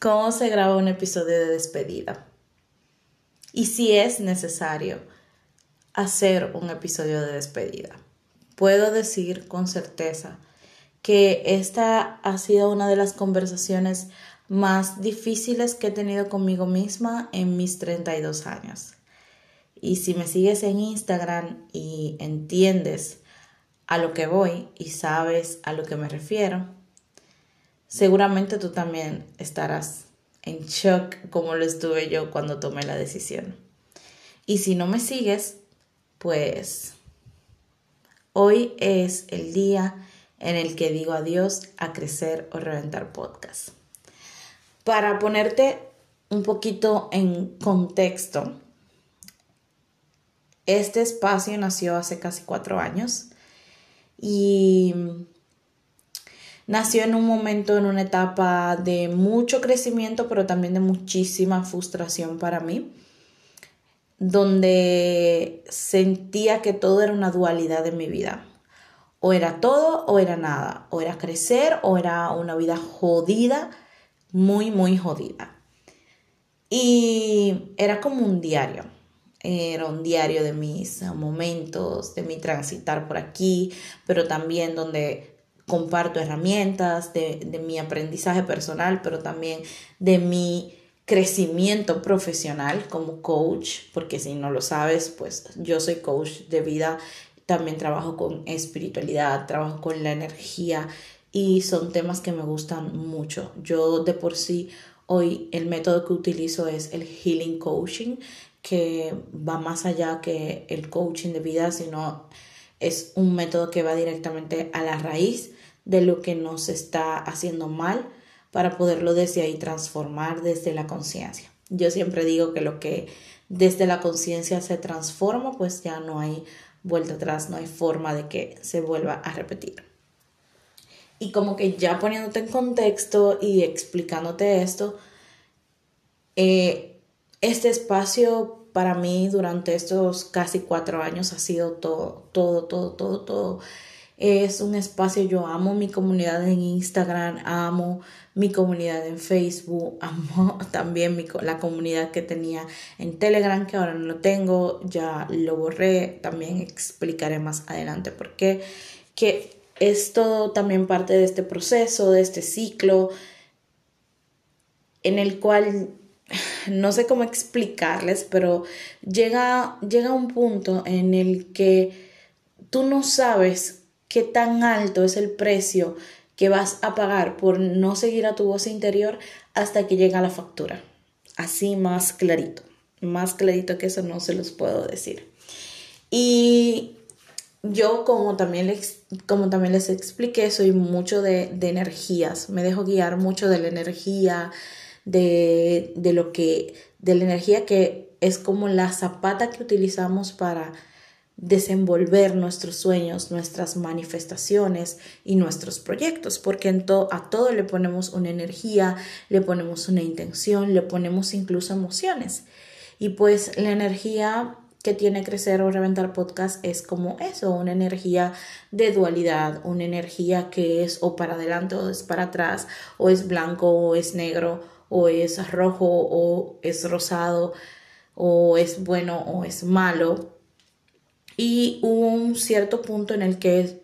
¿Cómo se graba un episodio de despedida? Y si es necesario hacer un episodio de despedida. Puedo decir con certeza que esta ha sido una de las conversaciones más difíciles que he tenido conmigo misma en mis 32 años. Y si me sigues en Instagram y entiendes a lo que voy y sabes a lo que me refiero, seguramente tú también estarás en shock como lo estuve yo cuando tomé la decisión. Y si no me sigues, pues hoy es el día en el que digo adiós a crecer o reventar podcast. Para ponerte un poquito en contexto, este espacio nació hace casi cuatro años y nació en un momento, en una etapa de mucho crecimiento, pero también de muchísima frustración para mí, donde sentía que todo era una dualidad de mi vida. O era todo o era nada, o era crecer o era una vida jodida, muy, muy jodida. Y era como un diario, era un diario de mis momentos, de mi transitar por aquí, pero también donde comparto herramientas de, mi aprendizaje personal, pero también de mi crecimiento profesional como coach, porque si no lo sabes, pues yo soy coach de vida, también trabajo con espiritualidad, trabajo con la energía y son temas que me gustan mucho. Yo de por sí hoy el método que utilizo es el healing coaching, que va más allá que el coaching de vida, sino es un método que va directamente a la raíz de lo que nos está haciendo mal para poderlo desde ahí transformar desde la conciencia. Yo siempre digo que lo que desde la conciencia se transforma, pues ya no hay vuelta atrás, no hay forma de que se vuelva a repetir. Y como que ya poniéndote en contexto y explicándote esto, eh, este espacio para mí durante estos casi cuatro años ha sido todo, todo, todo, todo, todo es un espacio, yo amo mi comunidad en Instagram, amo mi comunidad en Facebook, amo también mi, la comunidad que tenía en Telegram, que ahora no lo tengo, ya lo borré, también explicaré más adelante por qué, que es todo también parte de este proceso, de este ciclo, en el cual no sé cómo explicarles, pero llega, llega un punto en el que tú no sabes qué tan alto es el precio que vas a pagar por no seguir a tu voz interior hasta que llega la factura. Así más clarito, más clarito que eso no se los puedo decir. Y yo, como también les, como también les expliqué, soy mucho de, de energías, me dejo guiar mucho de la energía, de, de lo que, de la energía que es como la zapata que utilizamos para desenvolver nuestros sueños, nuestras manifestaciones y nuestros proyectos, porque a todo le ponemos una energía, le ponemos una intención, le ponemos incluso emociones. Y pues la energía que tiene Crecer o Reventar Podcast es como eso, una energía de dualidad, una energía que es o para adelante o es para atrás, o es blanco o es negro, o es rojo o es rosado, o es bueno o es malo y hubo un cierto punto en el que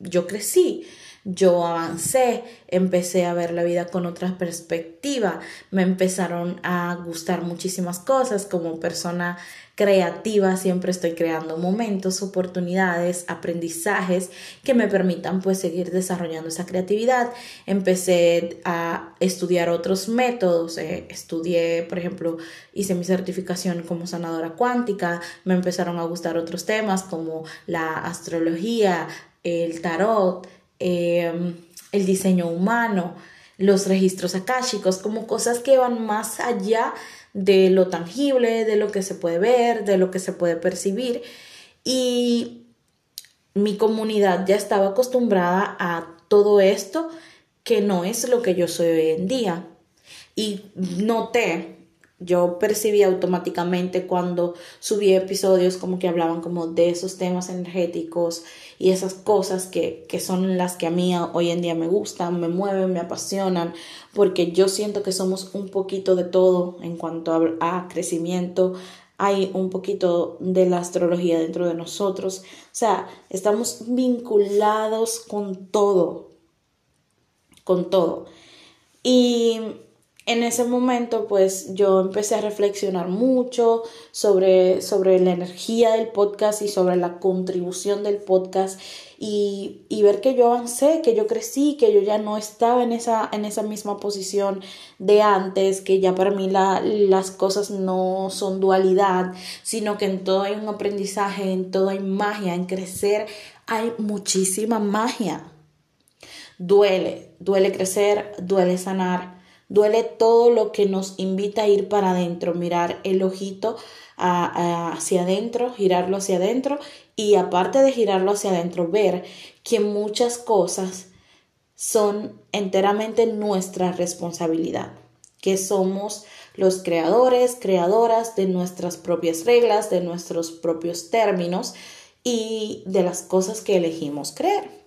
yo crecí, yo avancé, empecé a ver la vida con otra perspectiva, me empezaron a gustar muchísimas cosas como persona creativa, siempre estoy creando momentos, oportunidades, aprendizajes que me permitan pues seguir desarrollando esa creatividad. Empecé a estudiar otros métodos, eh, estudié, por ejemplo, hice mi certificación como sanadora cuántica, me empezaron a gustar otros temas como la astrología, el tarot, em, el diseño humano, los registros akáshicos, como cosas que van más allá de lo tangible, de lo que se puede ver, de lo que se puede percibir. Y mi comunidad ya estaba acostumbrada a todo esto que no es lo que yo soy hoy en día. Y noté yo percibí automáticamente cuando subí episodios como que hablaban como de esos temas energéticos y esas cosas que, que son las que a mí hoy en día me gustan, me mueven, me apasionan, porque yo siento que somos un poquito de todo en cuanto a, crecimiento, hay un poquito de la astrología dentro de nosotros, o sea, estamos vinculados con todo, con todo. Y en ese momento pues yo empecé a reflexionar mucho sobre, sobre la energía del podcast y sobre la contribución del podcast y, y, ver que yo avancé, que yo crecí, que yo ya no estaba en esa, en esa misma posición de antes, que ya para mí la, las cosas no son dualidad, sino que en todo hay un aprendizaje, en todo hay magia, en crecer hay muchísima magia. Duele, duele crecer, duele sanar, Duele todo lo que nos invita a ir para adentro, mirar el ojito hacia adentro, girarlo hacia adentro y aparte de girarlo hacia adentro, ver que muchas cosas son enteramente nuestra responsabilidad, que somos los creadores, creadoras de nuestras propias reglas, de nuestros propios términos y de las cosas que elegimos creer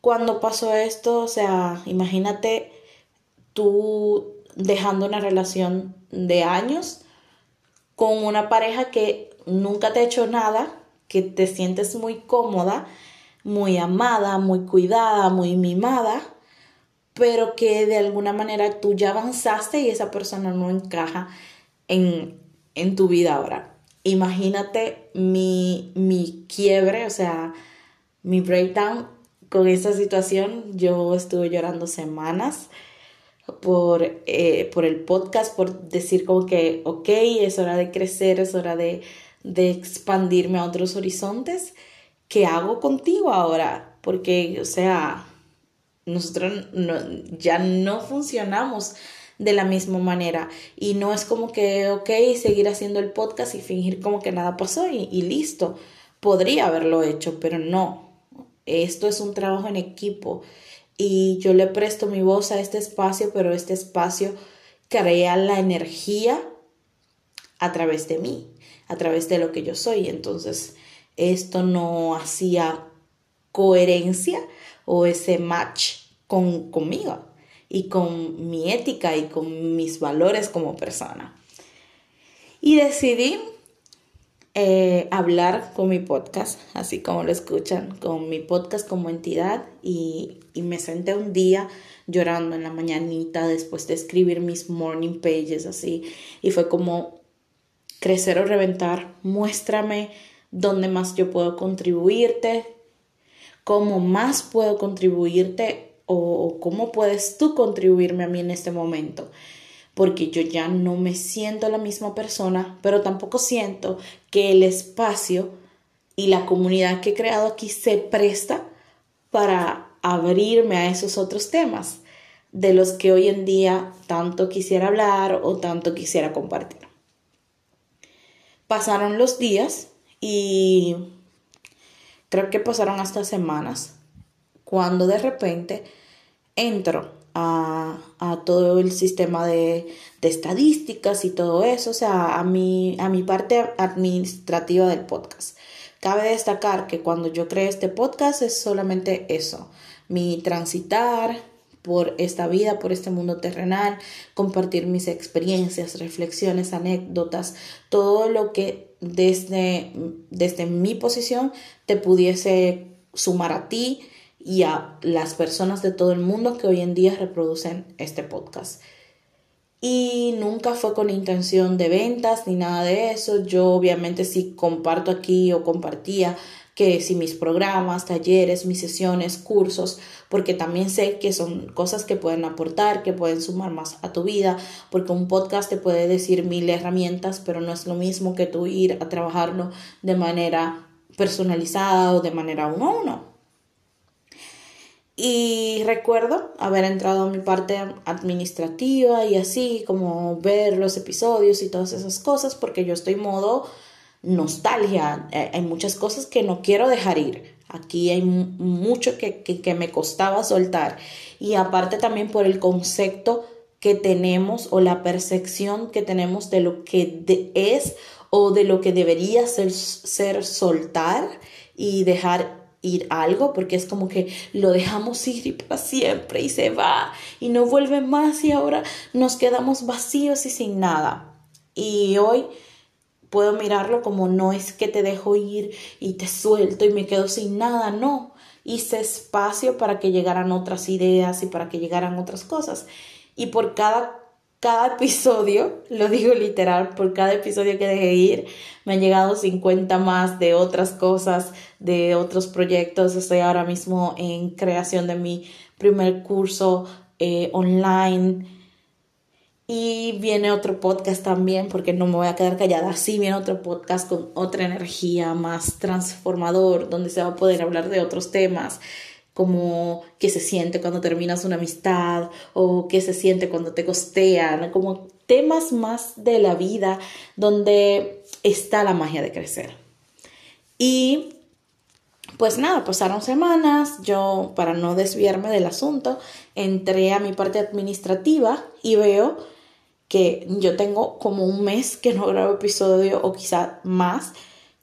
cuando pasó esto, o sea, imagínate tú dejando una relación de años con una pareja que nunca te ha hecho nada, que te sientes muy cómoda, muy amada, muy cuidada, muy mimada, pero que de alguna manera tú ya avanzaste y esa persona no encaja en, en tu vida ahora. Imagínate mi, mi quiebre, o sea, mi breakdown con esta situación yo estuve llorando semanas por, eh, por el podcast, por decir como que, ok, es hora de crecer, es hora de, de expandirme a otros horizontes. ¿Qué hago contigo ahora? Porque, o sea, nosotros ya no funcionamos de la misma manera y no es como que, ok, seguir haciendo el podcast y fingir como que nada pasó y listo. Podría haberlo hecho, pero no, esto es un trabajo en equipo y yo le presto mi voz a este espacio, pero este espacio crea la energía a través de mí, a través de lo que yo soy. Entonces, esto no hacía coherencia o ese match con, conmigo y con mi ética y con mis valores como persona. Y decidí eh, hablar con mi podcast, así como lo escuchan, con mi podcast como entidad y, y me senté un día llorando en la mañanita después de escribir mis morning pages así y fue como crecer o reventar, muéstrame dónde más yo puedo contribuirte, cómo más puedo contribuirte o cómo puedes tú contribuirme a mí en este momento porque yo ya no me siento la misma persona, pero tampoco siento que el espacio y la comunidad que he creado aquí se presta para abrirme a esos otros temas de los que hoy en día tanto quisiera hablar o tanto quisiera compartir. Pasaron los días y creo que pasaron hasta semanas cuando de repente entro a, todo el sistema de, estadísticas y todo eso, o sea, a mi, a mi parte administrativa del podcast. Cabe destacar que cuando yo creé este podcast es solamente eso, mi transitar por esta vida, por este mundo terrenal, compartir mis experiencias, reflexiones, anécdotas, todo lo que desde, desde mi posición te pudiese sumar a ti y a las personas de todo el mundo que hoy en día reproducen este podcast. Y nunca fue con intención de ventas ni nada de eso. Yo obviamente sí comparto aquí o compartía que si mis programas, talleres, mis sesiones, cursos, porque también sé que son cosas que pueden aportar, que pueden sumar más a tu vida, porque un podcast te puede decir mil herramientas, pero no es lo mismo que tú ir a trabajarlo de manera personalizada o de manera uno a uno. Y recuerdo haber entrado a mi parte administrativa y así, como ver los episodios y todas esas cosas, porque yo estoy modo nostalgia. Eh, hay muchas cosas que no quiero dejar ir. Aquí hay mucho que, que, me costaba soltar. Y aparte también por el concepto que tenemos o la percepción que tenemos de lo que es o de lo que debería ser, ser soltar y dejar ir algo porque es como que lo dejamos ir para siempre y se va y no vuelve más y ahora nos quedamos vacíos y sin nada. Y hoy puedo mirarlo como no es que te dejo ir y te suelto y me quedo sin nada, no. Hice espacio para que llegaran otras ideas y para que llegaran otras cosas. Y por cada cada episodio, lo digo literal, por cada episodio que dejé ir, me han llegado 50 más de otras cosas, de otros proyectos. Estoy ahora mismo en creación de mi primer curso eh, online. Y viene otro podcast también, porque no me voy a quedar callada. Sí, viene otro podcast con otra energía más transformador, donde se va a poder hablar de otros temas como qué se siente cuando terminas una amistad o qué se siente cuando te costean, como temas más de la vida donde está la magia de crecer. Y pues nada, pasaron semanas, yo para no desviarme del asunto, entré a mi parte administrativa y veo que yo tengo como un mes que no grabo episodio o quizá más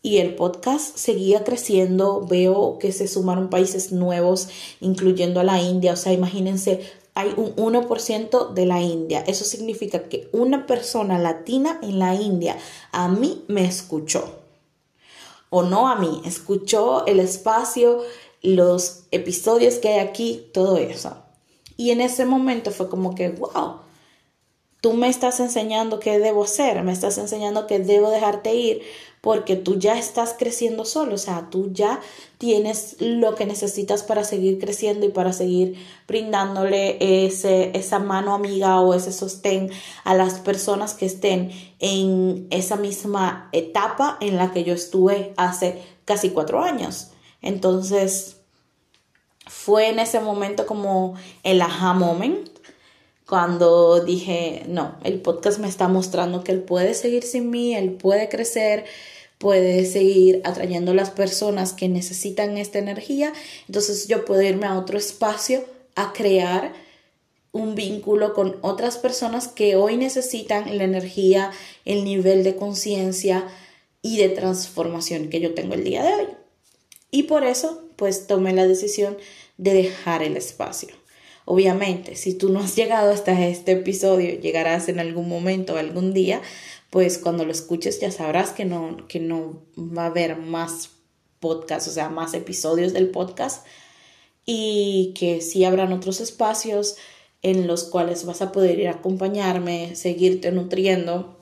y el podcast seguía creciendo. Veo que se sumaron países nuevos, incluyendo a la India. O sea, imagínense, hay un 1% de la India. Eso significa que una persona latina en la India a mí me escuchó. O no a mí, escuchó el espacio, los episodios que hay aquí, todo eso. Y en ese momento fue como que, wow, tú me estás enseñando qué debo hacer, me estás enseñando que debo dejarte ir porque tú ya estás creciendo solo, o sea, tú ya tienes lo que necesitas para seguir creciendo y para seguir brindándole ese, esa mano amiga o ese sostén a las personas que estén en esa misma etapa en la que yo estuve hace casi cuatro años. Entonces, fue en ese momento como el aha moment cuando dije, no, el podcast me está mostrando que él puede seguir sin mí, él puede crecer, puede seguir atrayendo las personas que necesitan esta energía, entonces yo puedo irme a otro espacio a crear un vínculo con otras personas que hoy necesitan la energía, el nivel de conciencia y de transformación que yo tengo el día de hoy. Y por eso, pues tomé la decisión de dejar el espacio. Obviamente, si tú no has llegado hasta este episodio, llegarás en algún momento, algún día, pues cuando lo escuches ya sabrás que no, que no va a haber más podcasts, o sea, más episodios del podcast y que sí habrán otros espacios en los cuales vas a poder ir a acompañarme, seguirte nutriendo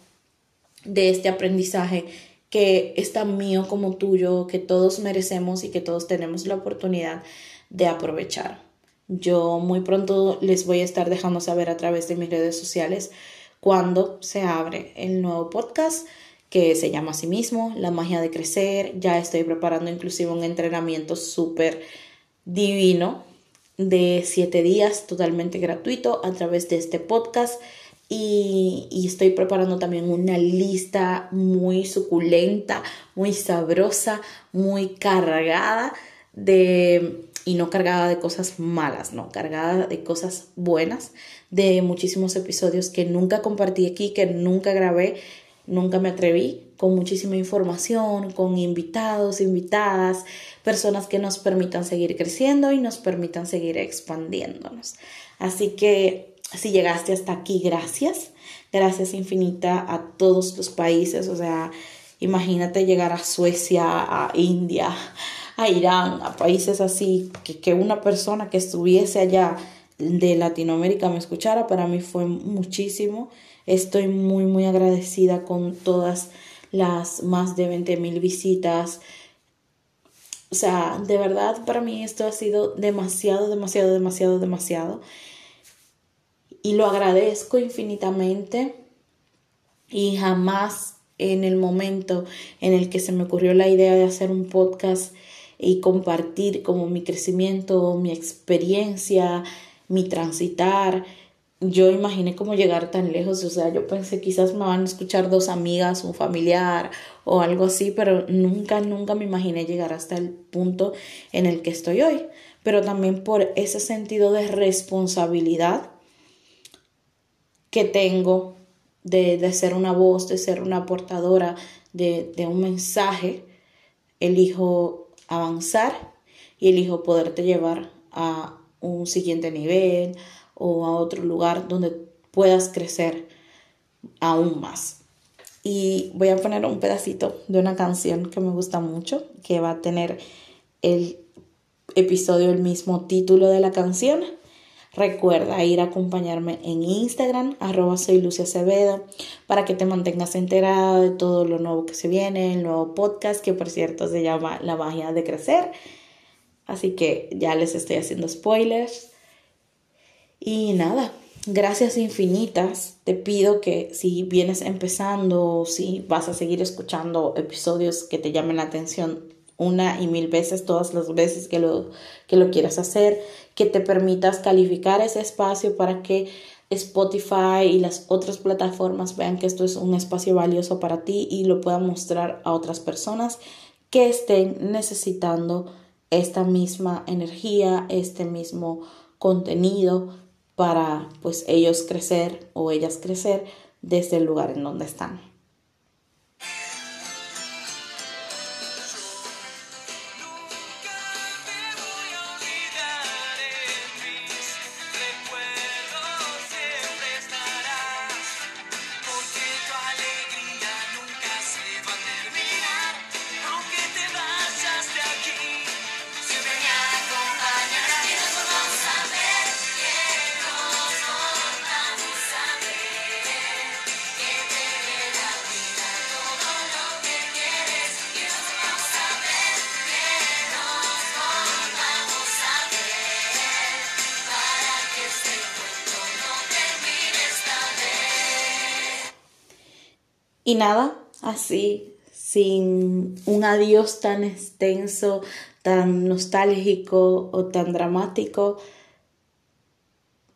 de este aprendizaje que es tan mío como tuyo, que todos merecemos y que todos tenemos la oportunidad de aprovechar. Yo muy pronto les voy a estar dejando saber a través de mis redes sociales cuando se abre el nuevo podcast que se llama a sí mismo La magia de crecer. Ya estoy preparando inclusive un entrenamiento súper divino de siete días totalmente gratuito a través de este podcast. Y, y, estoy preparando también una lista muy suculenta, muy sabrosa, muy cargada de y no cargada de cosas malas, no, cargada de cosas buenas, de muchísimos episodios que nunca compartí aquí, que nunca grabé, nunca me atreví, con muchísima información, con invitados, invitadas, personas que nos permitan seguir creciendo y nos permitan seguir expandiéndonos. Así que si llegaste hasta aquí, gracias. Gracias infinita a todos los países, o sea, imagínate llegar a Suecia, a India, a Irán, a países así, que, que una persona que estuviese allá de Latinoamérica me escuchara, para mí fue muchísimo. Estoy muy, muy agradecida con todas las más de 20 mil visitas. O sea, de verdad para mí esto ha sido demasiado, demasiado, demasiado, demasiado. Y lo agradezco infinitamente. Y jamás en el momento en el que se me ocurrió la idea de hacer un podcast y compartir como mi crecimiento, mi experiencia, mi transitar. Yo imaginé cómo llegar tan lejos, o sea, yo pensé quizás me van a escuchar dos amigas, un familiar o algo así, pero nunca, nunca me imaginé llegar hasta el punto en el que estoy hoy. Pero también por ese sentido de responsabilidad que tengo de, de ser una voz, de ser una portadora de, de un mensaje, elijo avanzar y elijo poderte llevar a un siguiente nivel o a otro lugar donde puedas crecer aún más. Y voy a poner un pedacito de una canción que me gusta mucho, que va a tener el episodio el mismo título de la canción. Recuerda ir a acompañarme en Instagram, arroba soy Lucia Acevedo, para que te mantengas enterada de todo lo nuevo que se viene, el nuevo podcast, que por cierto se llama La magia de crecer. Así que ya les estoy haciendo spoilers. Y nada, gracias infinitas. Te pido que si vienes empezando, si vas a seguir escuchando episodios que te llamen la atención una y mil veces, todas las veces que lo, que lo quieras hacer, que te permitas calificar ese espacio para que Spotify y las otras plataformas vean que esto es un espacio valioso para ti y lo puedan mostrar a otras personas que estén necesitando esta misma energía, este mismo contenido para pues ellos crecer o ellas crecer desde el lugar en donde están. Y nada, así, sin un adiós tan extenso, tan nostálgico o tan dramático,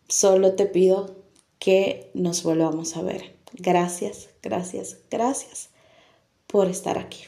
solo te pido que nos volvamos a ver. Gracias, gracias, gracias por estar aquí.